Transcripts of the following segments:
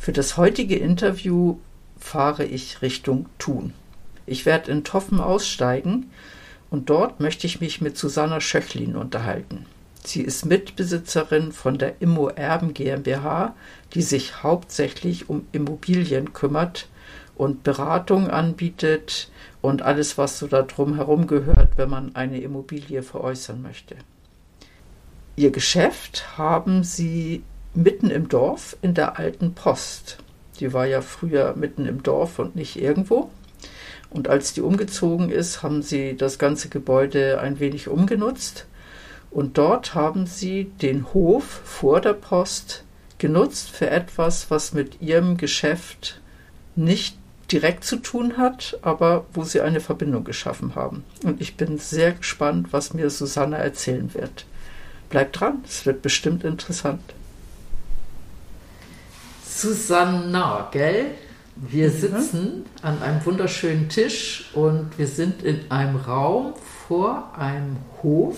Für das heutige Interview fahre ich Richtung Thun. Ich werde in Toffen aussteigen und dort möchte ich mich mit Susanna Schöchlin unterhalten. Sie ist Mitbesitzerin von der Immo Erben GmbH, die sich hauptsächlich um Immobilien kümmert und Beratung anbietet und alles, was so da drum herum gehört, wenn man eine Immobilie veräußern möchte. Ihr Geschäft haben sie mitten im Dorf in der alten Post. Die war ja früher mitten im Dorf und nicht irgendwo. Und als die umgezogen ist, haben sie das ganze Gebäude ein wenig umgenutzt. Und dort haben sie den Hof vor der Post genutzt für etwas, was mit ihrem Geschäft nicht direkt zu tun hat, aber wo sie eine Verbindung geschaffen haben. Und ich bin sehr gespannt, was mir Susanne erzählen wird. Bleibt dran, es wird bestimmt interessant. Susanna, gell? Wir mhm. sitzen an einem wunderschönen Tisch und wir sind in einem Raum vor einem Hof.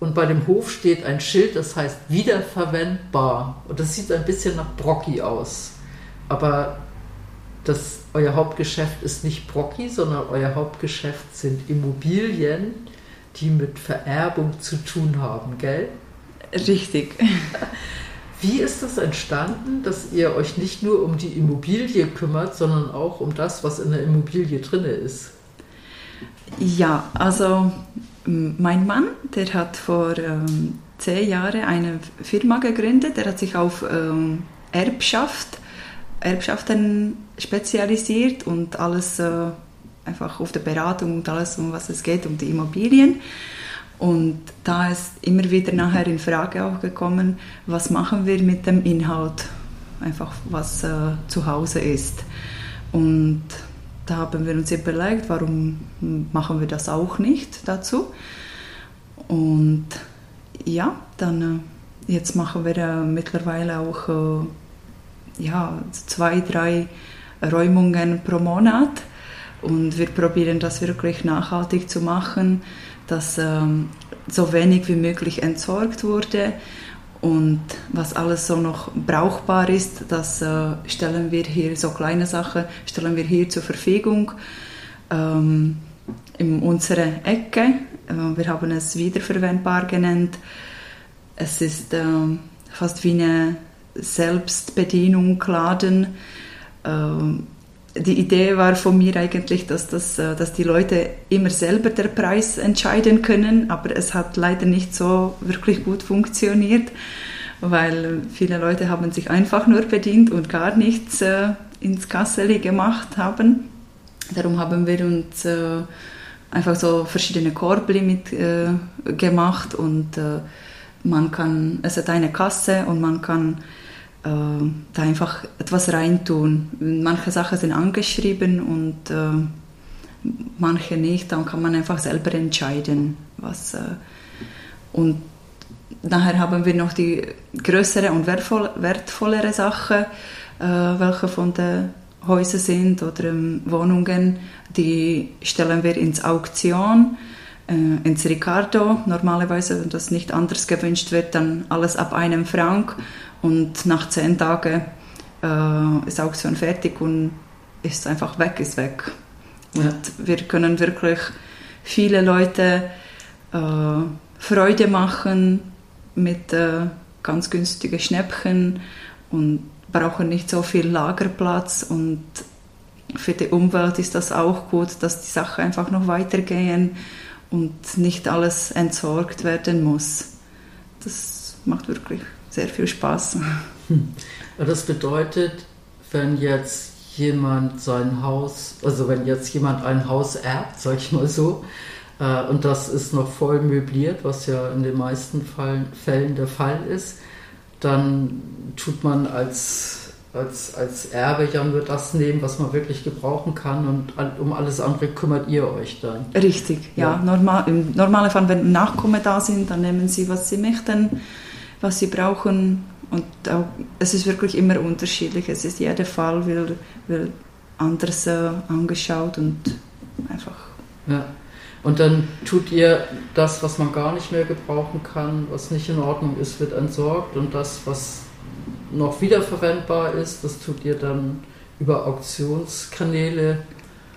Und bei dem Hof steht ein Schild, das heißt wiederverwendbar. Und das sieht ein bisschen nach Brocki aus. Aber das, euer Hauptgeschäft ist nicht Brocki, sondern euer Hauptgeschäft sind Immobilien, die mit Vererbung zu tun haben, gell? Richtig. Wie ist das entstanden, dass ihr euch nicht nur um die Immobilie kümmert, sondern auch um das, was in der Immobilie drin ist? Ja, also mein Mann, der hat vor ähm, zehn Jahren eine Firma gegründet. Der hat sich auf ähm, Erbschaft, Erbschaften spezialisiert und alles äh, einfach auf der Beratung und alles, um was es geht, um die Immobilien. Und da ist immer wieder nachher in Frage auch gekommen, was machen wir mit dem Inhalt, einfach was äh, zu Hause ist. Und da haben wir uns überlegt, warum machen wir das auch nicht dazu. Und ja, dann äh, jetzt machen wir äh, mittlerweile auch äh, ja, zwei, drei Räumungen pro Monat und wir probieren das wirklich nachhaltig zu machen dass ähm, so wenig wie möglich entsorgt wurde und was alles so noch brauchbar ist, das äh, stellen wir hier, so kleine Sachen, stellen wir hier zur Verfügung ähm, in unserer Ecke. Äh, wir haben es wiederverwendbar genannt. Es ist äh, fast wie eine Selbstbedienung Laden. Die Idee war von mir eigentlich, dass, das, äh, dass die Leute immer selber den Preis entscheiden können, aber es hat leider nicht so wirklich gut funktioniert, weil viele Leute haben sich einfach nur bedient und gar nichts äh, ins Kasseli gemacht haben. Darum haben wir uns äh, einfach so verschiedene Korbli mit äh, gemacht und äh, man kann, es hat eine Kasse und man kann äh, da einfach etwas reintun. Manche Sachen sind angeschrieben und äh, manche nicht. Dann kann man einfach selber entscheiden, was. Äh, und nachher haben wir noch die größere und wertvoll, wertvollere Sachen, äh, welche von den Häusern sind oder ähm, Wohnungen, die stellen wir ins Auktion äh, ins Ricardo. Normalerweise, wenn das nicht anders gewünscht wird, dann alles ab einem Franc und nach zehn Tagen äh, ist Auktion fertig und ist einfach weg, ist weg. Und ja. wir können wirklich viele Leute äh, Freude machen mit äh, ganz günstigen Schnäppchen und brauchen nicht so viel Lagerplatz und für die Umwelt ist das auch gut, dass die Sachen einfach noch weitergehen und nicht alles entsorgt werden muss. Das macht wirklich sehr viel Spaß. Hm. Das bedeutet, wenn jetzt jemand sein Haus, also wenn jetzt jemand ein Haus erbt, sag ich mal so, äh, und das ist noch voll möbliert, was ja in den meisten Fällen der Fall ist, dann tut man als, als, als Erbe ja nur das nehmen, was man wirklich gebrauchen kann und um alles andere kümmert ihr euch dann. Richtig, ja. ja. Normal, Im normalen Fall, wenn Nachkommen da sind, dann nehmen sie, was sie möchten, was sie brauchen und auch, es ist wirklich immer unterschiedlich. Es ist jeder Fall wird, wird anders äh, angeschaut und einfach. Ja. Und dann tut ihr das, was man gar nicht mehr gebrauchen kann, was nicht in Ordnung ist, wird entsorgt und das, was noch wiederverwendbar ist, das tut ihr dann über Auktionskanäle.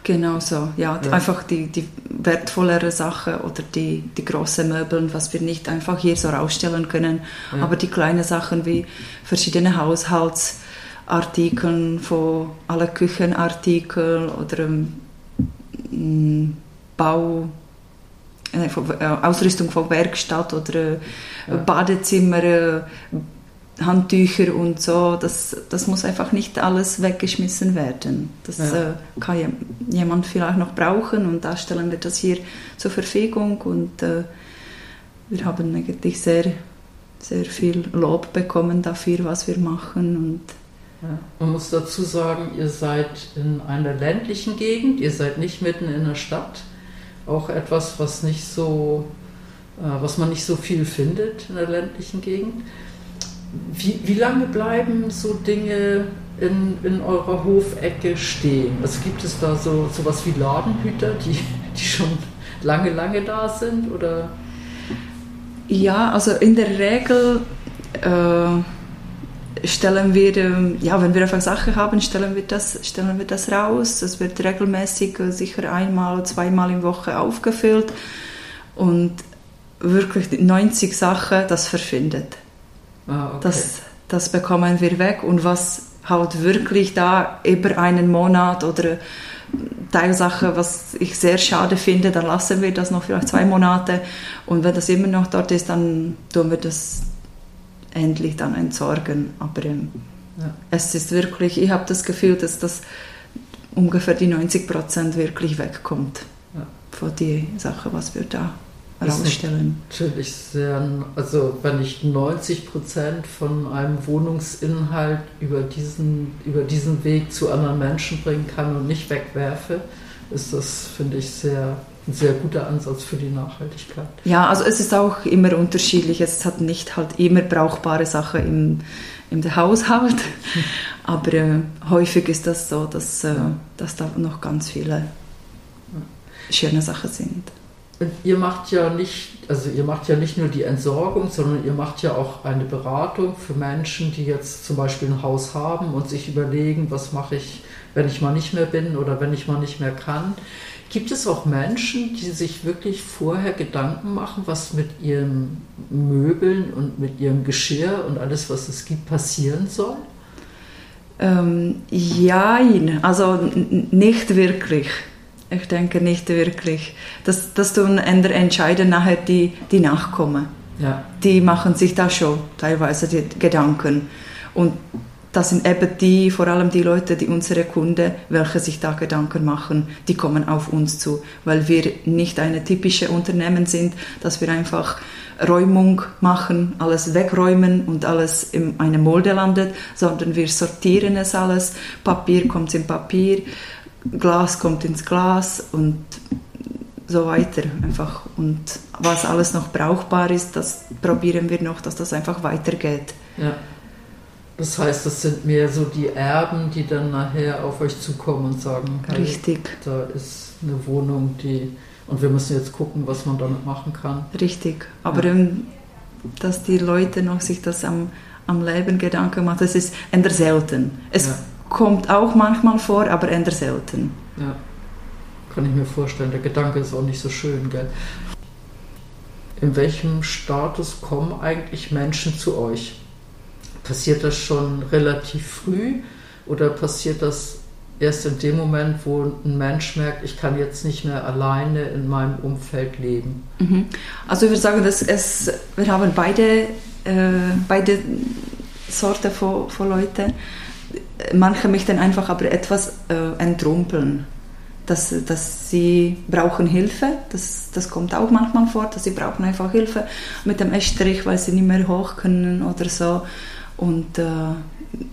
Genau so, ja, ja. einfach die, die wertvollere Sache oder die, die großen Möbel, was wir nicht einfach hier so rausstellen können, ja. aber die kleinen Sachen wie verschiedene Haushaltsartikel, von alle Küchenartikel oder ähm, Bau, äh, äh, Ausrüstung von Werkstatt oder äh, ja. Badezimmer, äh, Handtücher und so, das, das muss einfach nicht alles weggeschmissen werden. Das ja. äh, kann jemand vielleicht noch brauchen und da stellen wir das hier zur Verfügung und äh, wir haben eigentlich sehr, sehr viel Lob bekommen dafür, was wir machen und ja. Man muss dazu sagen, ihr seid in einer ländlichen Gegend, ihr seid nicht mitten in der Stadt auch etwas, was nicht so, äh, was man nicht so viel findet in der ländlichen Gegend. Wie, wie lange bleiben so Dinge in, in eurer Hofecke stehen? Also gibt es da so sowas wie Ladenhüter, die, die schon lange, lange da sind? Oder? Ja, also in der Regel äh, stellen wir, ja, wenn wir einfach Sachen haben, stellen wir das, stellen wir das raus. Das wird regelmäßig, äh, sicher einmal, zweimal in Woche aufgefüllt und wirklich 90 Sachen, das verschwindet. Ah, okay. das, das bekommen wir weg und was halt wirklich da über einen Monat oder Teilsache, was ich sehr schade finde, dann lassen wir das noch vielleicht zwei Monate und wenn das immer noch dort ist, dann tun wir das endlich dann entsorgen. Aber ähm, ja. es ist wirklich, ich habe das Gefühl, dass das ungefähr die 90 Prozent wirklich wegkommt ja. von den Sachen, was wir da rausstellen. Natürlich sehr, also wenn ich 90 Prozent von einem Wohnungsinhalt über diesen, über diesen Weg zu anderen Menschen bringen kann und nicht wegwerfe, ist das, finde ich, sehr ein sehr guter Ansatz für die Nachhaltigkeit. Ja, also es ist auch immer unterschiedlich. Es hat nicht halt immer brauchbare Sachen im, im Haushalt, aber äh, häufig ist das so, dass, äh, dass da noch ganz viele schöne Sachen sind. Ihr macht ja nicht, also ihr macht ja nicht nur die Entsorgung, sondern ihr macht ja auch eine Beratung für Menschen, die jetzt zum Beispiel ein Haus haben und sich überlegen, was mache ich, wenn ich mal nicht mehr bin oder wenn ich mal nicht mehr kann. Gibt es auch Menschen, die sich wirklich vorher Gedanken machen, was mit ihren Möbeln und mit ihrem Geschirr und alles, was es gibt, passieren soll? Ähm, ja, also nicht wirklich. Ich denke nicht wirklich. Das, das tun entscheiden nachher die, die Nachkommen. Ja. Die machen sich da schon teilweise die Gedanken. Und das sind eben die, vor allem die Leute, die unsere Kunden, welche sich da Gedanken machen, die kommen auf uns zu, weil wir nicht eine typische Unternehmen sind, dass wir einfach Räumung machen, alles wegräumen und alles in eine Molde landet, sondern wir sortieren es alles. Papier kommt in Papier, Glas kommt ins Glas und so weiter einfach. Und was alles noch brauchbar ist, das probieren wir noch, dass das einfach weitergeht. Ja. Das heißt, das sind mehr so die Erben, die dann nachher auf euch zukommen und sagen, hey, Richtig. da ist eine Wohnung, die und wir müssen jetzt gucken, was man damit machen kann. Richtig. Aber ja. dass die Leute noch sich das am, am Leben Gedanken machen, das ist eher selten. Es ja. Kommt auch manchmal vor, aber eher selten. Ja, kann ich mir vorstellen. Der Gedanke ist auch nicht so schön, gell? In welchem Status kommen eigentlich Menschen zu euch? Passiert das schon relativ früh oder passiert das erst in dem Moment, wo ein Mensch merkt, ich kann jetzt nicht mehr alleine in meinem Umfeld leben? Mhm. Also ich würde sagen, dass es, wir haben beide, äh, beide Sorten von, von Leuten. Manche möchten einfach aber etwas äh, entrumpeln. dass, dass sie brauchen Hilfe. Das, das kommt auch manchmal vor, dass sie brauchen einfach Hilfe mit dem Estrich, weil sie nicht mehr hoch können oder so. Und äh,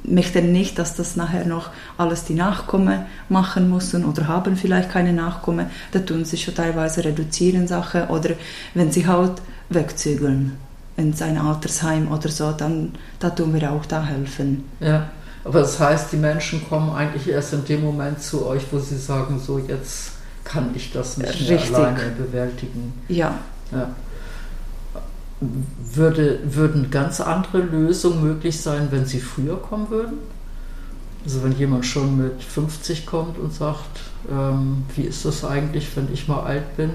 möchten nicht, dass das nachher noch alles die Nachkommen machen müssen oder haben vielleicht keine Nachkommen. Da tun sie schon teilweise reduzieren Sachen oder wenn sie halt wegzügeln in sein Altersheim oder so, dann da tun wir auch da helfen. Ja. Aber das heißt, die Menschen kommen eigentlich erst in dem Moment zu euch, wo sie sagen, so jetzt kann ich das nicht mehr alleine bewältigen. Ja. ja. Würde, würden ganz andere Lösungen möglich sein, wenn sie früher kommen würden? Also wenn jemand schon mit 50 kommt und sagt, ähm, wie ist das eigentlich, wenn ich mal alt bin,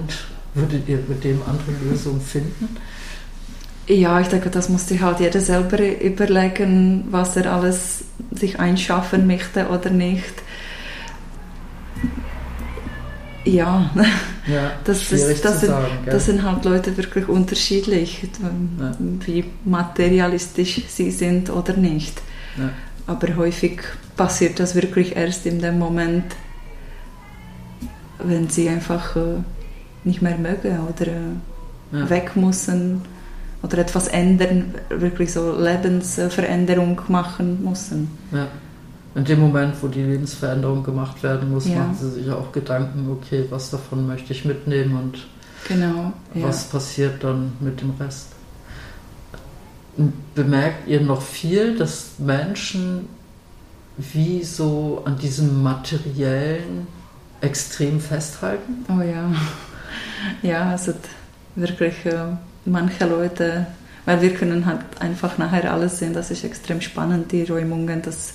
würdet ihr mit dem andere Lösungen finden? Ja, ich denke, das musste halt jeder selber überlegen, was er alles sich einschaffen möchte oder nicht. Ja, ja das, das, das, sind, sagen, das, sind, halt Leute wirklich unterschiedlich, ja. wie materialistisch sie sind oder nicht. Ja. Aber häufig passiert das wirklich erst in dem Moment, wenn sie einfach äh, nicht mehr mögen oder äh, weg müssen oder etwas ändern, wirklich so Lebensveränderung machen müssen. Ja. In dem Moment, wo die Lebensveränderung gemacht werden muss, ja. machen sie sich auch Gedanken, okay, was davon möchte ich mitnehmen und genau, was ja. passiert dann mit dem Rest. Bemerkt ihr noch viel, dass Menschen wie so an diesem materiellen extrem festhalten? Oh ja, ja, also wirklich. Äh manche Leute, weil wir können halt einfach nachher alles sehen, das ist extrem spannend, die Räumungen, das,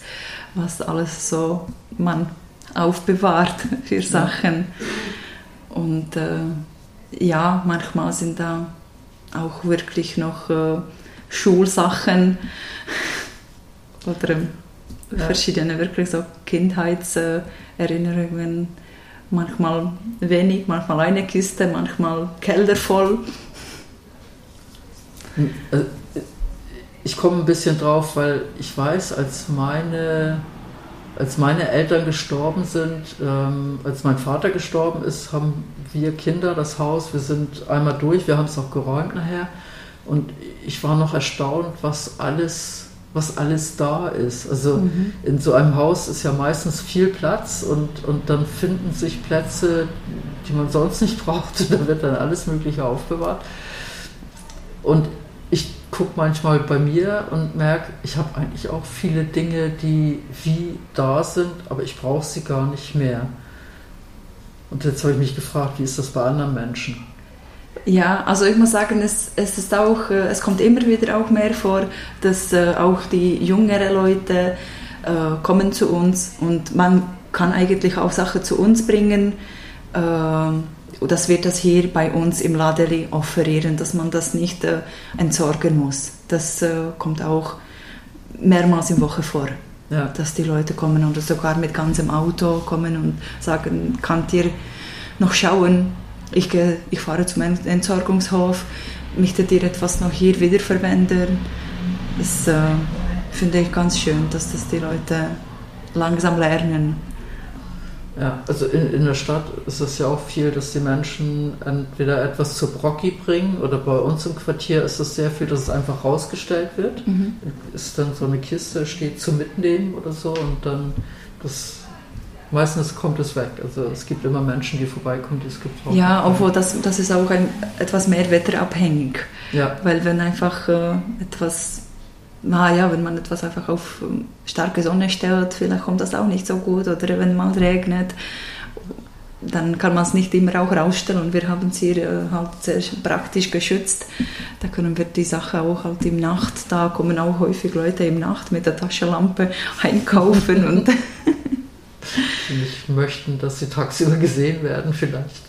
was alles so man aufbewahrt für Sachen. Und äh, ja, manchmal sind da auch wirklich noch äh, Schulsachen oder ja. verschiedene wirklich so Kindheitserinnerungen. Manchmal wenig, manchmal eine Kiste, manchmal Keller voll. Äh, ich komme ein bisschen drauf, weil ich weiß, als meine, als meine Eltern gestorben sind, ähm, als mein Vater gestorben ist, haben wir Kinder das Haus, wir sind einmal durch, wir haben es auch geräumt nachher. Und ich war noch erstaunt, was alles, was alles da ist. Also mhm. in so einem Haus ist ja meistens viel Platz und, und dann finden sich Plätze, die man sonst nicht braucht. Da wird dann alles Mögliche aufbewahrt. Und ich gucke manchmal bei mir und merke, ich habe eigentlich auch viele Dinge, die wie da sind, aber ich brauche sie gar nicht mehr. Und jetzt habe ich mich gefragt, wie ist das bei anderen Menschen? Ja, also ich muss sagen, es, es ist auch, äh, es kommt immer wieder auch mehr vor, dass äh, auch die jüngeren Leute äh, kommen zu uns und man kann eigentlich auch Sachen zu uns bringen. Dass wir das hier bei uns im Ladeli offerieren, dass man das nicht äh, entsorgen muss. Das äh, kommt auch mehrmals in Woche vor. Ja. Dass die Leute kommen oder sogar mit ganzem Auto kommen und sagen, könnt ihr noch schauen, ich, gehe, ich fahre zum Entsorgungshof, möchtet ihr etwas noch hier wiederverwenden? Das äh, finde ich ganz schön, dass das die Leute langsam lernen. Ja, also in, in der Stadt ist es ja auch viel, dass die Menschen entweder etwas zu Brocki bringen oder bei uns im Quartier ist es sehr viel, dass es einfach rausgestellt wird. Mhm. Ist dann so eine Kiste, steht zum Mitnehmen oder so und dann das meistens kommt es weg. Also es gibt immer Menschen, die vorbeikommen, die es gebrauchen. Ja, obwohl das, das ist auch ein, etwas mehr wetterabhängig. Ja. Weil wenn einfach äh, etwas ah ja, wenn man etwas einfach auf ähm, starke Sonne stellt, vielleicht kommt das auch nicht so gut. Oder wenn mal regnet, dann kann man es nicht immer auch rausstellen. Und wir haben es hier äh, halt sehr praktisch geschützt. Da können wir die Sache auch halt im Nacht, da kommen auch häufig Leute im Nacht mit der Taschenlampe einkaufen und nicht möchten, dass sie tagsüber gesehen werden vielleicht.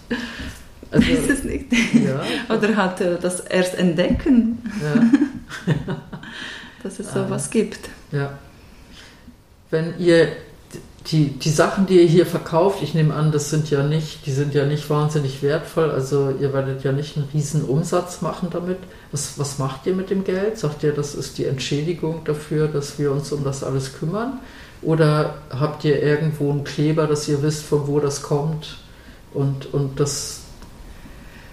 Also, Weiß es nicht. Ja, Oder halt das erst entdecken. Ja. dass es sowas gibt. Ja. Wenn ihr die, die Sachen, die ihr hier verkauft, ich nehme an, das sind ja nicht, die sind ja nicht wahnsinnig wertvoll, also ihr werdet ja nicht einen riesen Umsatz machen damit. Was, was macht ihr mit dem Geld? Sagt ihr, das ist die Entschädigung dafür, dass wir uns um das alles kümmern? Oder habt ihr irgendwo einen Kleber, dass ihr wisst, von wo das kommt? Und, und das,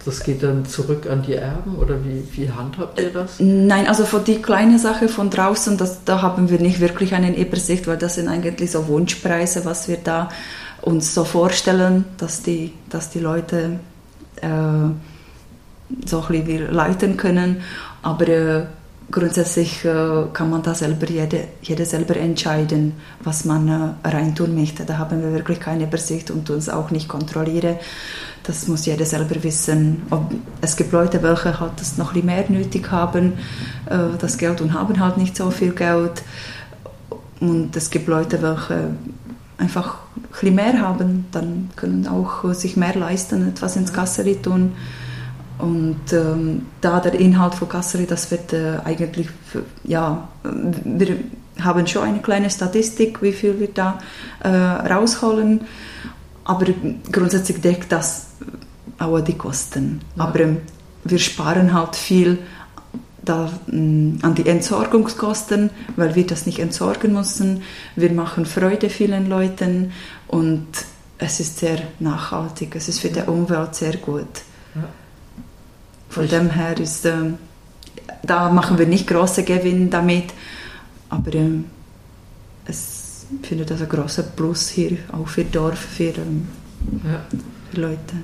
das geht dann zurück an die Erben oder wie, wie handhabt ihr das? Nein, also für die kleine Sache von draußen, das, da haben wir nicht wirklich eine Übersicht, weil das sind eigentlich so Wunschpreise, was wir da uns so vorstellen, dass die, dass die Leute äh, so ein bisschen leiten können. Aber äh, grundsätzlich äh, kann man da selber, jede, jede selber entscheiden, was man äh, reintun möchte. Da haben wir wirklich keine Übersicht und uns auch nicht kontrollieren. Das muss jeder selber wissen. Ob, es gibt Leute, welche halt das noch ein mehr nötig haben, äh, das Geld und haben halt nicht so viel Geld. Und es gibt Leute, welche einfach ein mehr haben, dann können auch sich mehr leisten, etwas ins Kasseri tun. Und ähm, da der Inhalt von Kasseri, das wird äh, eigentlich, ja, wir haben schon eine kleine Statistik, wie viel wir da äh, rausholen, aber grundsätzlich deckt das auch die Kosten. Ja. Aber ähm, wir sparen halt viel da, mh, an die Entsorgungskosten, weil wir das nicht entsorgen müssen. Wir machen Freude vielen Leuten und es ist sehr nachhaltig, es ist für die Umwelt sehr gut. Ja. Von dem her ist, äh, da machen wir nicht große Gewinn damit, aber äh, es findet das ein großer Plus hier, auch für Dorf, für, ähm, ja. für Leute.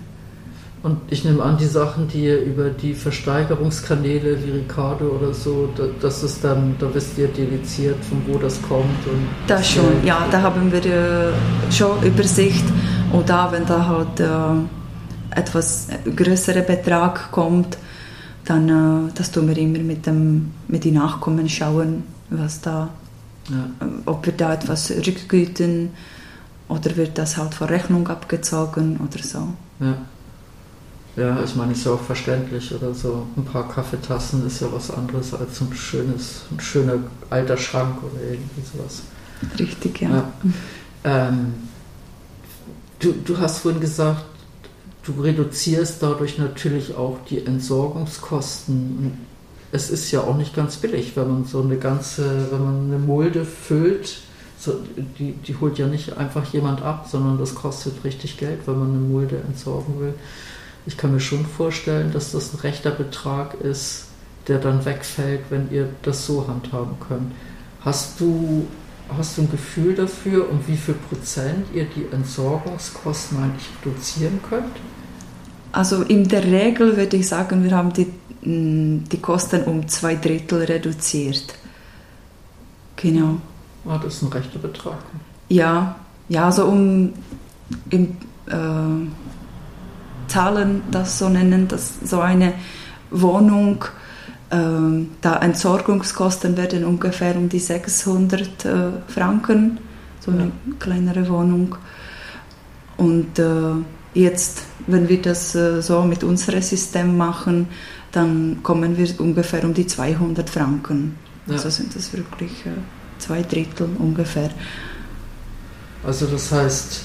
Und ich nehme an, die Sachen, die ihr über die Versteigerungskanäle wie Ricardo oder so, das ist dann, da wisst ihr dediziert, von wo das kommt. Und das schon, ja, da haben wir äh, schon Übersicht. Und da, wenn da halt äh, etwas größerer Betrag kommt, dann äh, das tun wir immer mit, dem, mit den Nachkommen schauen, was da, ja. Äh, ob wir da etwas rückgüten oder wird das halt vor Rechnung abgezogen oder so. Ja. Ja, ich meine, ist ja auch verständlich oder so. Ein paar Kaffeetassen ist ja was anderes als ein schönes, ein schöner alter Schrank oder irgendwie sowas. Richtig, ja. ja. Ähm, du, du hast vorhin gesagt, du reduzierst dadurch natürlich auch die Entsorgungskosten. Es ist ja auch nicht ganz billig, wenn man so eine ganze, wenn man eine Mulde füllt, so, die, die holt ja nicht einfach jemand ab, sondern das kostet richtig Geld, wenn man eine Mulde entsorgen will. Ich kann mir schon vorstellen, dass das ein rechter Betrag ist, der dann wegfällt, wenn ihr das so handhaben könnt. Hast du, hast du ein Gefühl dafür, um wie viel Prozent ihr die Entsorgungskosten eigentlich reduzieren könnt? Also in der Regel würde ich sagen, wir haben die, mm, die Kosten um zwei Drittel reduziert. Genau. Ah, das ist ein rechter Betrag. Ja, ja, also um im, äh, Zahlen das so nennen, dass so eine Wohnung, äh, da Entsorgungskosten werden ungefähr um die 600 äh, Franken, so eine ja. kleinere Wohnung. Und äh, Jetzt, wenn wir das äh, so mit unserem System machen, dann kommen wir ungefähr um die 200 Franken. Ja. Also sind das wirklich äh, zwei Drittel ungefähr. Also das heißt,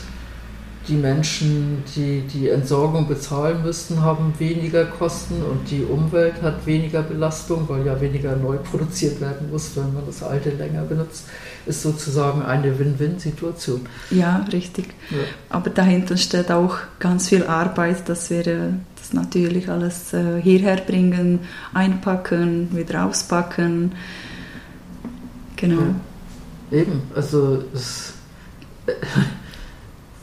die Menschen, die die Entsorgung bezahlen müssten, haben weniger Kosten und die Umwelt hat weniger Belastung, weil ja weniger neu produziert werden muss, wenn man das alte länger benutzt, ist sozusagen eine Win-Win-Situation. Ja, richtig. Ja. Aber dahinter steht auch ganz viel Arbeit, dass wir äh, das natürlich alles äh, hierher bringen, einpacken, wieder auspacken. Genau. Ja. Eben, also es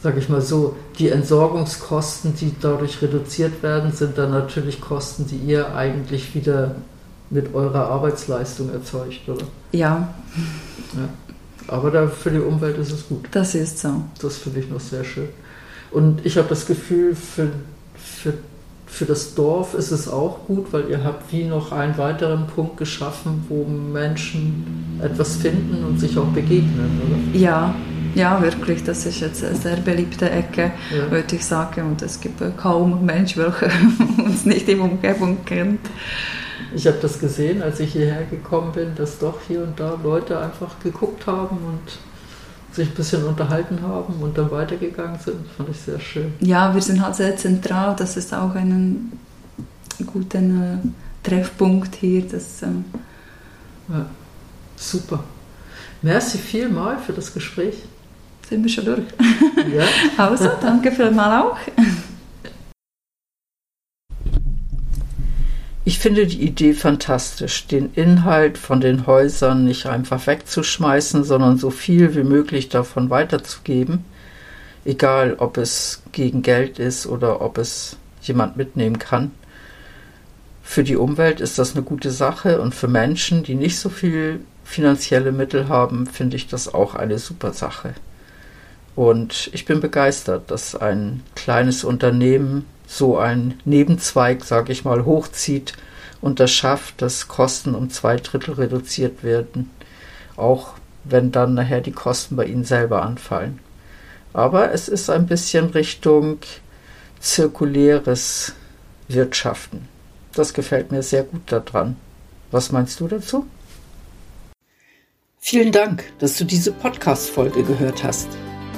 sage ich mal so, die Entsorgungskosten, die dadurch reduziert werden, sind dann natürlich Kosten, die ihr eigentlich wieder mit eurer Arbeitsleistung erzeugt, oder? Ja. ja. Aber da für die Umwelt ist es gut. Das ist so. Das finde ich noch sehr schön. Und ich habe das Gefühl, für, für, für das Dorf ist es auch gut, weil ihr habt wie noch einen weiteren Punkt geschaffen, wo Menschen etwas finden und sich auch begegnen, oder? Ja, ja, wirklich. Das ist jetzt eine sehr beliebte Ecke, ja. würde ich sagen. Und es gibt kaum Menschen, welche uns nicht in der Umgebung kennt. Ich habe das gesehen, als ich hierher gekommen bin, dass doch hier und da Leute einfach geguckt haben und sich ein bisschen unterhalten haben und dann weitergegangen sind. Das fand ich sehr schön. Ja, wir sind halt sehr zentral. Das ist auch ein guter äh, Treffpunkt hier. Das, ähm ja, super. Merci vielmal für das Gespräch sind wir schon durch. Ja. also, danke für mal auch. Ich finde die Idee fantastisch, den Inhalt von den Häusern nicht einfach wegzuschmeißen, sondern so viel wie möglich davon weiterzugeben, egal ob es gegen Geld ist oder ob es jemand mitnehmen kann. Für die Umwelt ist das eine gute Sache und für Menschen, die nicht so viel finanzielle Mittel haben, finde ich das auch eine super Sache. Und ich bin begeistert, dass ein kleines Unternehmen so einen Nebenzweig, sage ich mal, hochzieht und das schafft, dass Kosten um zwei Drittel reduziert werden, auch wenn dann nachher die Kosten bei ihnen selber anfallen. Aber es ist ein bisschen Richtung zirkuläres Wirtschaften. Das gefällt mir sehr gut daran. Was meinst du dazu? Vielen Dank, dass du diese Podcast-Folge gehört hast.